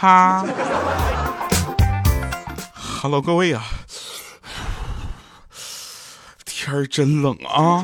哈，Hello，各位啊，天儿真冷啊！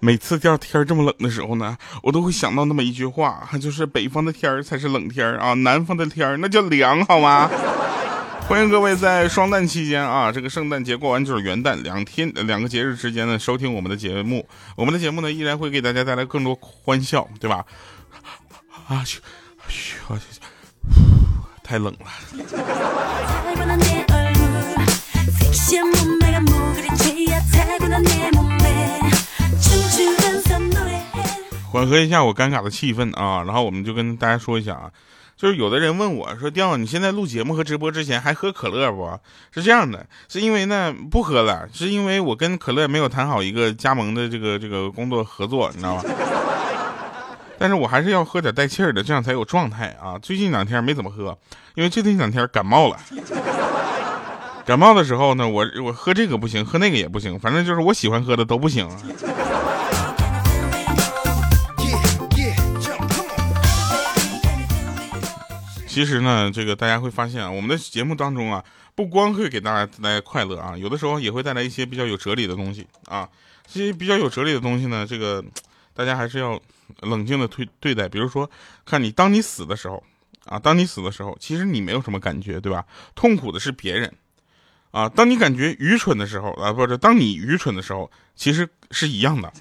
每次到天这么冷的时候呢，我都会想到那么一句话，就是北方的天儿才是冷天儿啊，南方的天儿那叫凉，好吗？欢迎各位在双旦期间啊，这个圣诞节过完就是元旦，两天两个节日之间呢，收听我们的节目。我们的节目呢，依然会给大家带来更多欢笑，对吧？啊，去，去，太冷了。缓和一下我尴尬的气氛啊，然后我们就跟大家说一下啊，就是有的人问我说：“调，你现在录节目和直播之前还喝可乐不？”是这样的，是因为呢不喝了，是因为我跟可乐没有谈好一个加盟的这个这个工作合作，你知道吧？但是我还是要喝点带气儿的，这样才有状态啊。最近两天没怎么喝，因为最近两天感冒了。感冒的时候呢，我我喝这个不行，喝那个也不行，反正就是我喜欢喝的都不行。其实呢，这个大家会发现啊，我们的节目当中啊，不光会给大家带来快乐啊，有的时候也会带来一些比较有哲理的东西啊。这些比较有哲理的东西呢，这个大家还是要冷静的对对待。比如说，看你当你死的时候啊，当你死的时候，其实你没有什么感觉，对吧？痛苦的是别人啊。当你感觉愚蠢的时候啊，不是，当你愚蠢的时候，其实是一样的。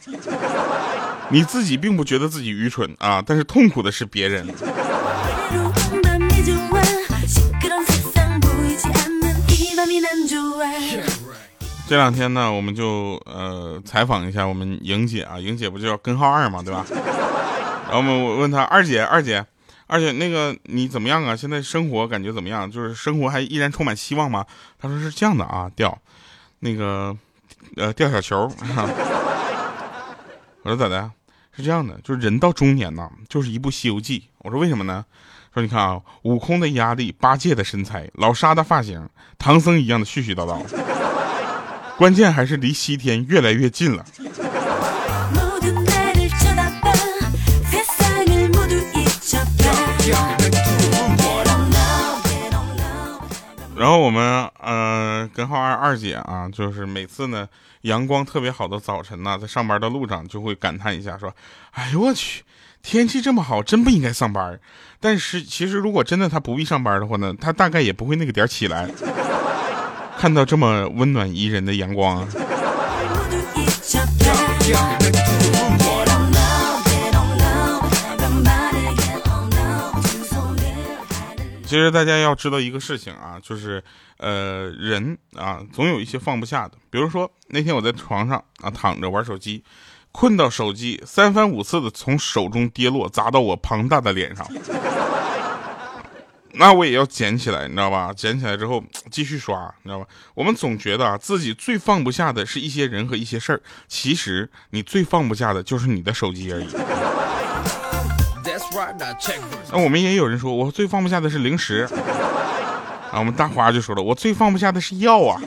你自己并不觉得自己愚蠢啊，但是痛苦的是别人。这两天呢，我们就呃采访一下我们莹姐啊，莹姐不就叫根号二嘛，对吧？然后我们问她二姐，二姐，二姐，那个你怎么样啊？现在生活感觉怎么样？就是生活还依然充满希望吗？她说是这样的啊，掉，那个呃掉小球。我说咋的？是这样的，就是人到中年呐，就是一部《西游记》。我说为什么呢？说你看啊，悟空的压力，八戒的身材，老沙的发型，唐僧一样的絮絮叨叨，关键还是离西天越来越近了。然后我们呃根号二二姐啊，就是每次呢阳光特别好的早晨呢，在上班的路上就会感叹一下，说：“哎呦我去。”天气这么好，真不应该上班。但是其实，如果真的他不必上班的话呢，他大概也不会那个点起来，看到这么温暖宜人的阳光啊。其实大家要知道一个事情啊，就是呃，人啊，总有一些放不下的。比如说那天我在床上啊躺着玩手机。困到手机三番五次的从手中跌落，砸到我庞大的脸上，那我也要捡起来，你知道吧？捡起来之后继续刷，你知道吧？我们总觉得啊，自己最放不下的是一些人和一些事儿，其实你最放不下的就是你的手机而已。那我们也有人说，我最放不下的是零食。啊，我们大花就说了，我最放不下的是药啊。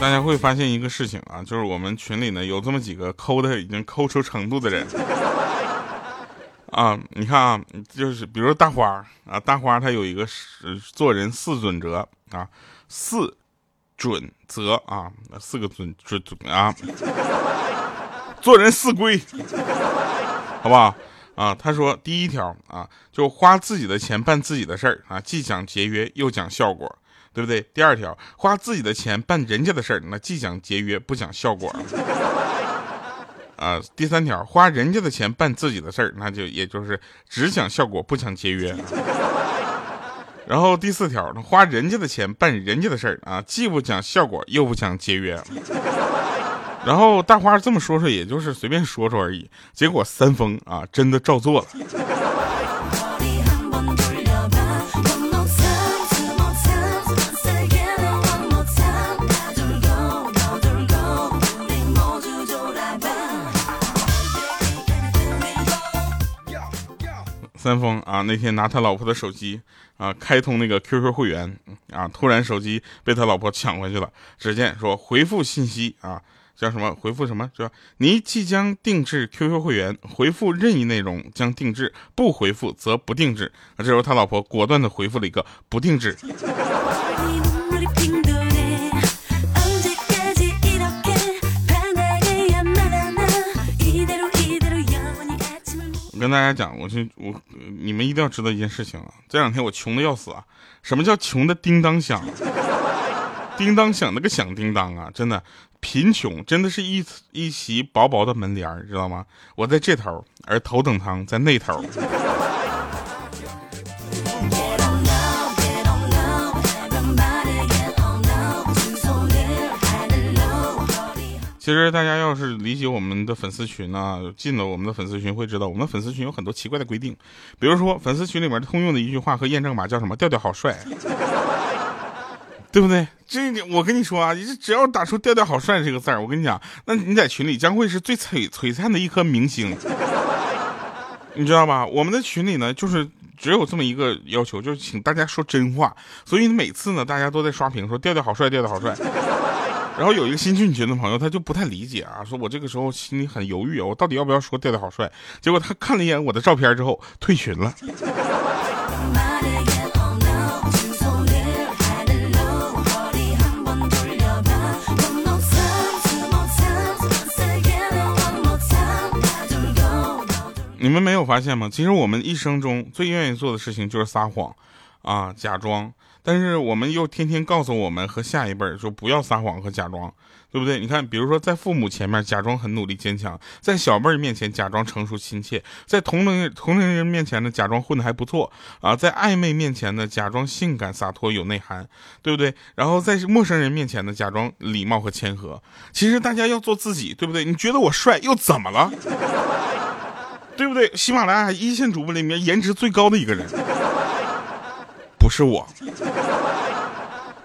大家会发现一个事情啊，就是我们群里呢有这么几个抠的已经抠出程度的人啊，你看啊，就是比如大花啊，大花他有一个是做人四准则啊，四准则啊，四个准准准啊，做人四规，好不好啊？他说第一条啊，就花自己的钱办自己的事儿啊，既讲节约又讲效果。对不对？第二条，花自己的钱办人家的事儿，那既讲节约不讲效果。啊，第三条，花人家的钱办自己的事儿，那就也就是只讲效果不讲节约。然后第四条，花人家的钱办人家的事儿啊，既不讲效果又不讲节约。然后大花这么说说，也就是随便说说而已，结果三丰啊，真的照做了。三丰啊，那天拿他老婆的手机啊，开通那个 QQ 会员啊，突然手机被他老婆抢回去了。只见说回复信息啊，叫什么？回复什么？说您即将定制 QQ 会员，回复任意内容将定制，不回复则不定制。啊，这时候他老婆果断的回复了一个不定制。我跟大家讲，我就我你们一定要知道一件事情啊！这两天我穷的要死啊！什么叫穷的叮当响？叮当响那个响叮当啊！真的，贫穷真的是一一席薄薄的门帘知道吗？我在这头，而头等舱在那头。其实大家要是理解我们的粉丝群呢，进了我们的粉丝群会知道，我们的粉丝群有很多奇怪的规定。比如说，粉丝群里面通用的一句话和验证码叫什么？调调好帅，对不对？这我跟你说啊，你只要打出“调调好帅”这个字儿，我跟你讲，那你在群里将会是最璀璀璨的一颗明星，你知道吧？我们的群里呢，就是只有这么一个要求，就是请大家说真话。所以每次呢，大家都在刷屏说“调调好帅，调调好帅”。然后有一个新进群的朋友，他就不太理解啊，说我这个时候心里很犹豫啊，我到底要不要说调调好帅？结果他看了一眼我的照片之后退群了。你们没有发现吗？其实我们一生中最愿意做的事情就是撒谎，啊，假装。但是我们又天天告诉我们和下一辈说不要撒谎和假装，对不对？你看，比如说在父母前面假装很努力坚强，在小辈儿面前假装成熟亲切，在同龄同龄人面前呢假装混得还不错啊，在暧昧面前呢假装性感洒脱有内涵，对不对？然后在陌生人面前呢假装礼貌和谦和。其实大家要做自己，对不对？你觉得我帅又怎么了？对不对？喜马拉雅一线主播里面颜值最高的一个人。不是我，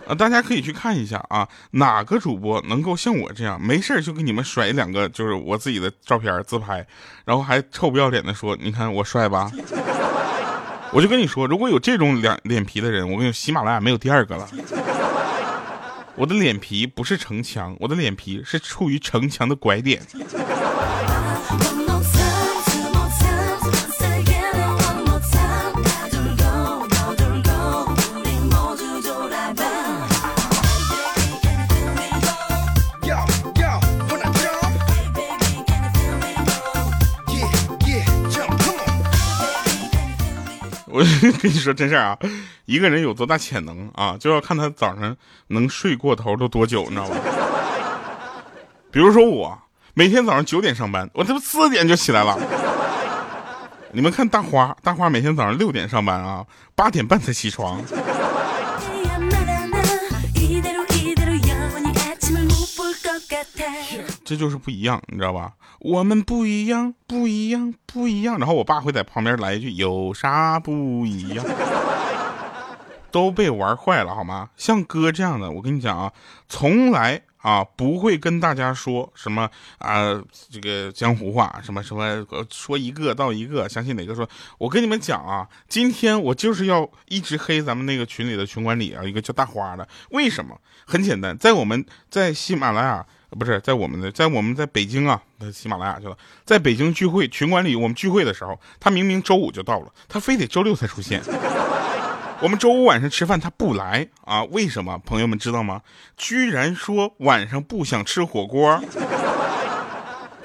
啊，大家可以去看一下啊，哪个主播能够像我这样，没事就给你们甩两个，就是我自己的照片自拍，然后还臭不要脸的说，你看我帅吧？我就跟你说，如果有这种脸脸皮的人，我跟你喜马拉雅没有第二个了。我的脸皮不是城墙，我的脸皮是处于城墙的拐点。跟你说真事儿啊，一个人有多大潜能啊，就要看他早上能睡过头都多久，你知道吧？比如说我每天早上九点上班，我他妈四点就起来了。你们看大花，大花每天早上六点上班啊，八点半才起床。这就是不一样，你知道吧？我们不一样，不一样，不一样。然后我爸会在旁边来一句：“有啥不一样？” 都被玩坏了，好吗？像哥这样的，我跟你讲啊，从来啊不会跟大家说什么啊这个江湖话，什么什么说一个到一个，相信哪个说。我跟你们讲啊，今天我就是要一直黑咱们那个群里的群管理啊，一个叫大花的。为什么？很简单，在我们在喜马拉雅。不是在我们的，在我们在北京啊，喜马拉雅去了，在北京聚会群管理，我们聚会的时候，他明明周五就到了，他非得周六才出现。我们周五晚上吃饭他不来啊？为什么？朋友们知道吗？居然说晚上不想吃火锅。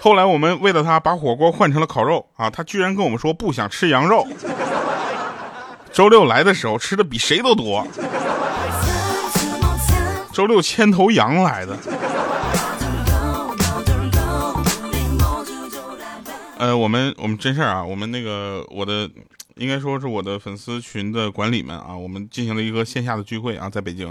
后来我们为了他把火锅换成了烤肉啊，他居然跟我们说不想吃羊肉。周六来的时候吃的比谁都多。周六牵头羊来的。我们我们真事儿啊，我们那个我的应该说是我的粉丝群的管理们啊，我们进行了一个线下的聚会啊，在北京，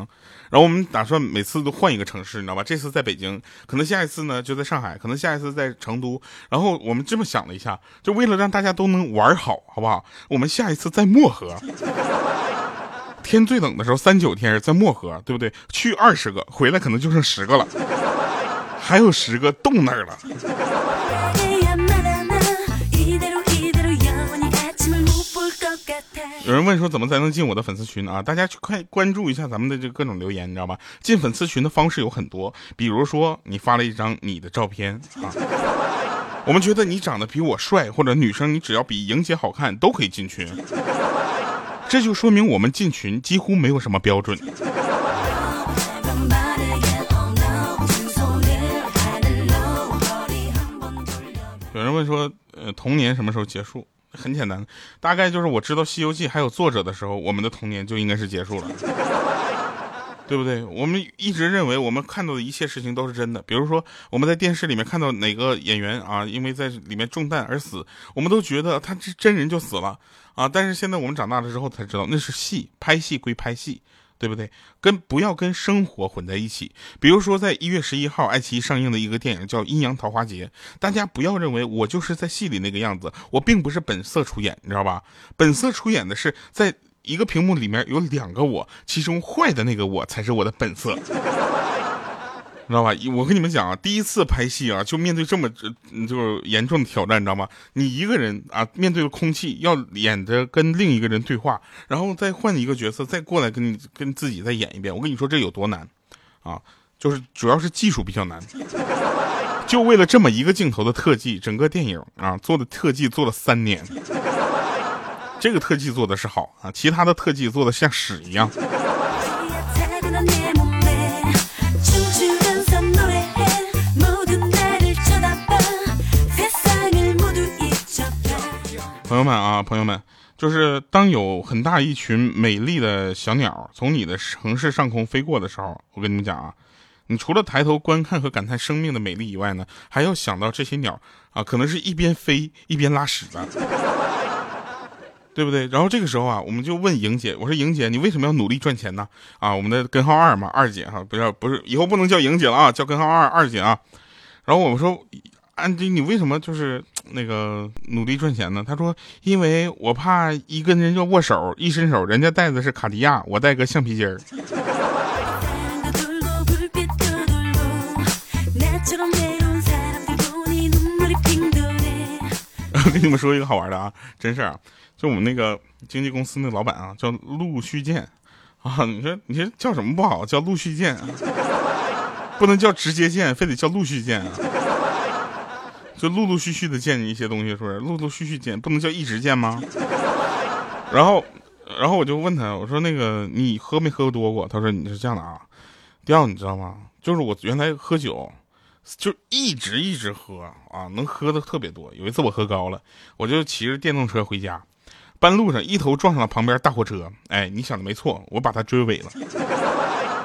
然后我们打算每次都换一个城市，你知道吧？这次在北京，可能下一次呢就在上海，可能下一次在成都，然后我们这么想了一下，就为了让大家都能玩好，好不好？我们下一次在漠河，天最冷的时候三九天在漠河，对不对？去二十个，回来可能就剩十个了，还有十个冻那儿了。有人问说怎么才能进我的粉丝群啊？大家去快关注一下咱们的这各种留言，你知道吧？进粉丝群的方式有很多，比如说你发了一张你的照片啊，我们觉得你长得比我帅，或者女生你只要比莹姐好看都可以进群，这就说明我们进群几乎没有什么标准。有人问说，呃，童年什么时候结束？很简单，大概就是我知道《西游记》还有作者的时候，我们的童年就应该是结束了，对不对？我们一直认为我们看到的一切事情都是真的，比如说我们在电视里面看到哪个演员啊，因为在里面中弹而死，我们都觉得他是真人就死了啊。但是现在我们长大了之后才知道，那是戏，拍戏归拍戏。对不对？跟不要跟生活混在一起。比如说，在一月十一号，爱奇艺上映的一个电影叫《阴阳桃花劫》，大家不要认为我就是在戏里那个样子，我并不是本色出演，你知道吧？本色出演的是在一个屏幕里面有两个我，其中坏的那个我才是我的本色。知道吧？我跟你们讲啊，第一次拍戏啊，就面对这么就是严重的挑战，你知道吗？你一个人啊，面对着空气，要演着跟另一个人对话，然后再换一个角色，再过来跟你跟自己再演一遍。我跟你说，这有多难啊！就是主要是技术比较难。就为了这么一个镜头的特技，整个电影啊做的特技做了三年。这个特技做的是好啊，其他的特技做的像屎一样。朋友们啊，朋友们，就是当有很大一群美丽的小鸟从你的城市上空飞过的时候，我跟你们讲啊，你除了抬头观看和感叹生命的美丽以外呢，还要想到这些鸟啊，可能是一边飞一边拉屎的，对不对？然后这个时候啊，我们就问莹姐，我说莹姐，你为什么要努力赚钱呢？啊，我们的根号二嘛，二姐哈，不要不是，以后不能叫莹姐了啊，叫根号二二姐啊。然后我们说。安迪，你为什么就是那个努力赚钱呢？他说：“因为我怕一跟人家握手，一伸手，人家戴的是卡地亚，我戴个橡皮筋儿。”我跟你们说一个好玩的啊，真事儿啊，就我们那个经纪公司那老板啊，叫陆续建啊。你说你说叫什么不好？叫陆续建，不能叫直接建，非得叫陆续建啊。就陆陆续续的见你一些东西，是不是？陆陆续续见，不能叫一直见吗？然后，然后我就问他，我说那个你喝没喝多过？他说你是这样的啊，第二你知道吗？就是我原来喝酒，就一直一直喝啊，能喝的特别多。有一次我喝高了，我就骑着电动车回家，半路上一头撞上了旁边大货车。哎，你想的没错，我把他追尾了。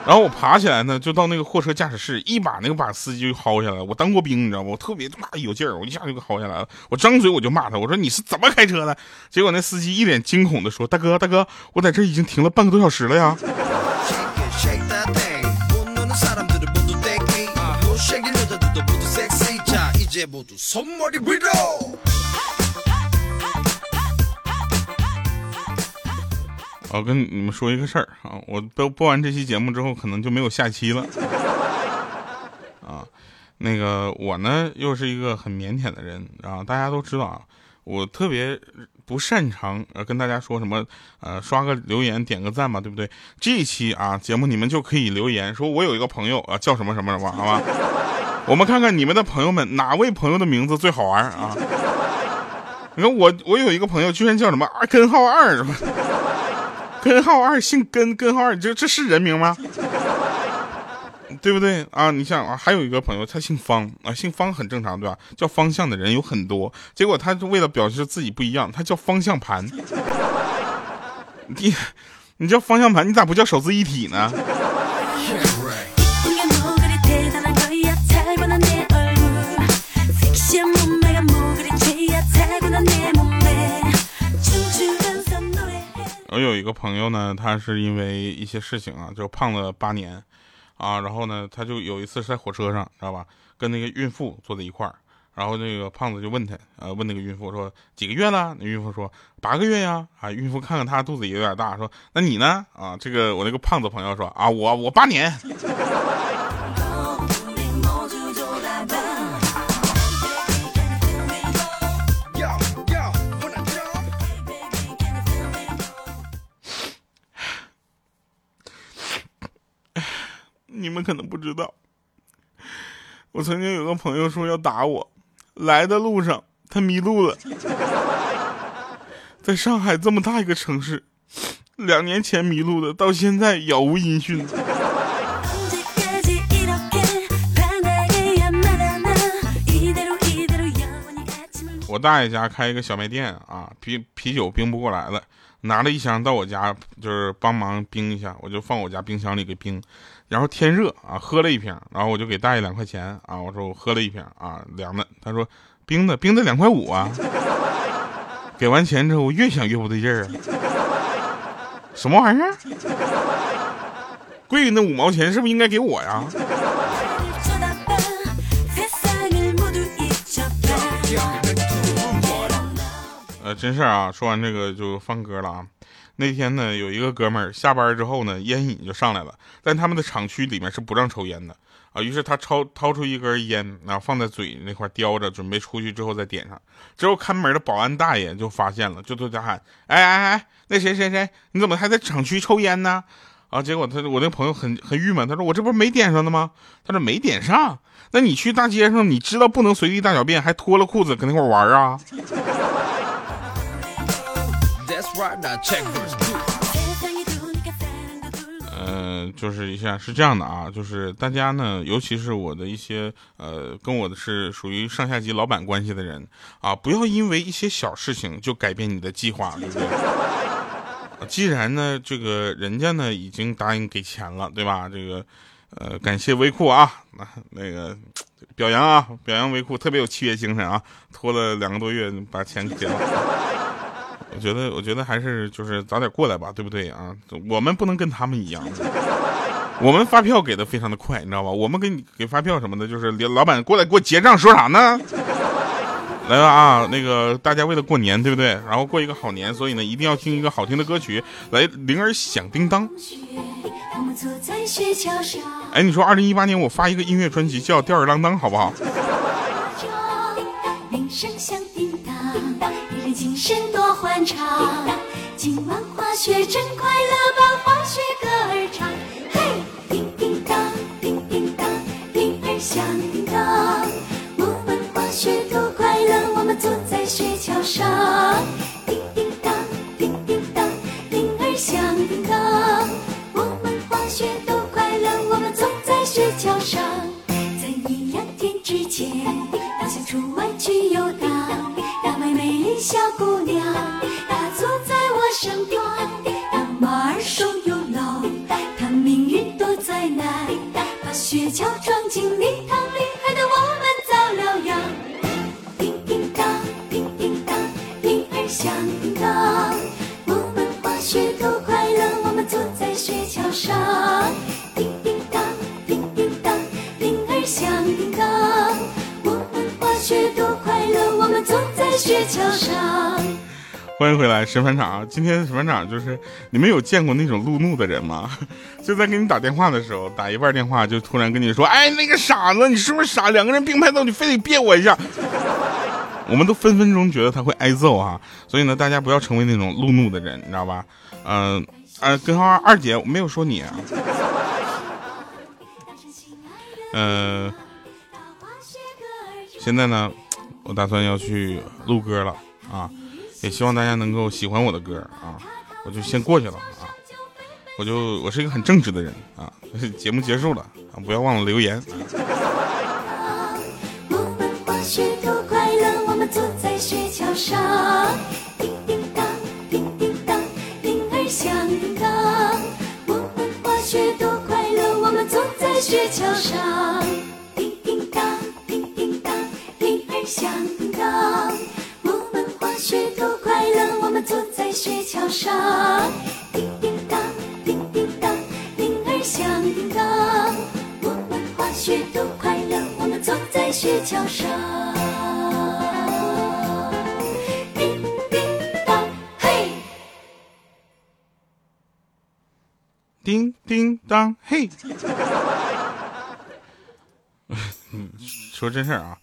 然后我爬起来呢，就到那个货车驾驶室，一把那个把司机就薅下来。我当过兵，你知道吗？我特别他妈有劲儿，我一下就给薅下来了。我张嘴我就骂他，我说你是怎么开车的？结果那司机一脸惊恐的说：“大哥，大哥，我在这已经停了半个多小时了呀。”我跟你们说一个事儿啊，我播播完这期节目之后，可能就没有下期了。啊，那个我呢，又是一个很腼腆的人啊，大家都知道啊，我特别不擅长呃跟大家说什么呃刷个留言点个赞嘛，对不对？这一期啊节目你们就可以留言说，我有一个朋友啊叫什么什么什么，好吧？我们看看你们的朋友们哪位朋友的名字最好玩啊？你看我我有一个朋友居然叫什么二根号二是吧？根号二姓根，根号二，这这是人名吗？对不对啊？你想啊，还有一个朋友，他姓方啊，姓方很正常，对吧？叫方向的人有很多，结果他为了表示自己不一样，他叫方向盘。你你叫方向盘，你咋不叫手自一体呢？我有一个朋友呢，他是因为一些事情啊，就胖了八年，啊，然后呢，他就有一次是在火车上，知道吧，跟那个孕妇坐在一块儿，然后那个胖子就问他，呃，问那个孕妇说几个月了？那孕妇说八个月呀，啊，孕妇看看他肚子也有点大，说那你呢？啊，这个我那个胖子朋友说啊，我我八年。你们可能不知道，我曾经有个朋友说要打我，来的路上他迷路了，在上海这么大一个城市，两年前迷路的，到现在杳无音讯。我大爷家开一个小卖店啊，啤啤酒冰不过来了，拿了一箱到我家，就是帮忙冰一下，我就放我家冰箱里给冰，然后天热啊，喝了一瓶，然后我就给大爷两块钱啊，我说我喝了一瓶啊，凉的，他说冰的冰的两块五啊，给完钱之后我越想越不对劲儿啊，什么玩意儿？贵那五毛钱是不是应该给我呀？呃，真事儿啊！说完这个就放歌了啊。那天呢，有一个哥们儿下班之后呢，烟瘾就上来了，但他们的厂区里面是不让抽烟的啊。于是他掏掏出一根烟，然后放在嘴那块叼着，准备出去之后再点上。之后看门的保安大爷就发现了，就对他喊：“哎哎哎，那谁谁谁，你怎么还在厂区抽烟呢？”啊，结果他我那朋友很很郁闷，他说：“我这不是没点上的吗？”他说：“没点上，那你去大街上，你知道不能随地大小便，还脱了裤子搁那块玩啊？”嗯，就是一下是这样的啊，就是大家呢，尤其是我的一些呃，跟我的是属于上下级老板关系的人啊，不要因为一些小事情就改变你的计划，对不对？既然呢，这个人家呢已经答应给钱了，对吧？这个呃，感谢微库啊，那那个表扬啊，表扬微库特别有契约精神啊，拖了两个多月把钱给了。我觉得，我觉得还是就是早点过来吧，对不对啊？我们不能跟他们一样，我们发票给的非常的快，你知道吧？我们给你给发票什么的，就是老板过来给我结账，说啥呢？来吧啊，那个大家为了过年，对不对？然后过一个好年，所以呢，一定要听一个好听的歌曲，来铃儿响叮当。哎，你说二零一八年我发一个音乐专辑叫吊儿郎当，好不好？精神多欢畅，今晚滑雪真快乐，把滑雪歌儿唱。嘿，叮叮当，叮叮当，铃儿响叮当。我们滑雪多快乐，我们坐在雪橇上。当，我们滑雪多快乐，我们坐在雪橇上。叮叮当，叮叮当，铃儿响叮当，我们滑雪多快乐，我们坐在雪橇上。欢迎回来，神返场。今天神返场就是你们有见过那种路怒的人吗？就在给你打电话的时候，打一半电话就突然跟你说：“哎，那个傻子，你是不是傻？两个人并排走，你非得别我一下。”我们都分分钟觉得他会挨揍啊！所以呢，大家不要成为那种路怒的人，你知道吧？嗯，呃，跟二二姐我没有说你。啊嗯，现在呢，我打算要去录歌了啊。也希望大家能够喜欢我的歌啊，我就先过去了啊，我就我是一个很正直的人啊，节目结束了啊，不要忘了留言。上叮叮当叮叮当铃儿响叮当我们滑雪多快乐我们坐在雪橇上叮叮当叮叮当铃儿响叮当我们滑雪多快乐我们坐在雪橇上叮叮当叮叮当铃儿响叮当我们滑雪多快乐我们坐在雪橇上。叮叮当，嘿！说真事儿啊，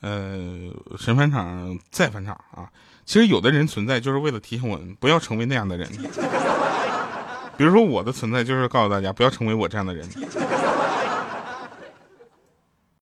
呃，神返场再返场啊。其实有的人存在就是为了提醒我们不要成为那样的人，比如说我的存在就是告诉大家不要成为我这样的人。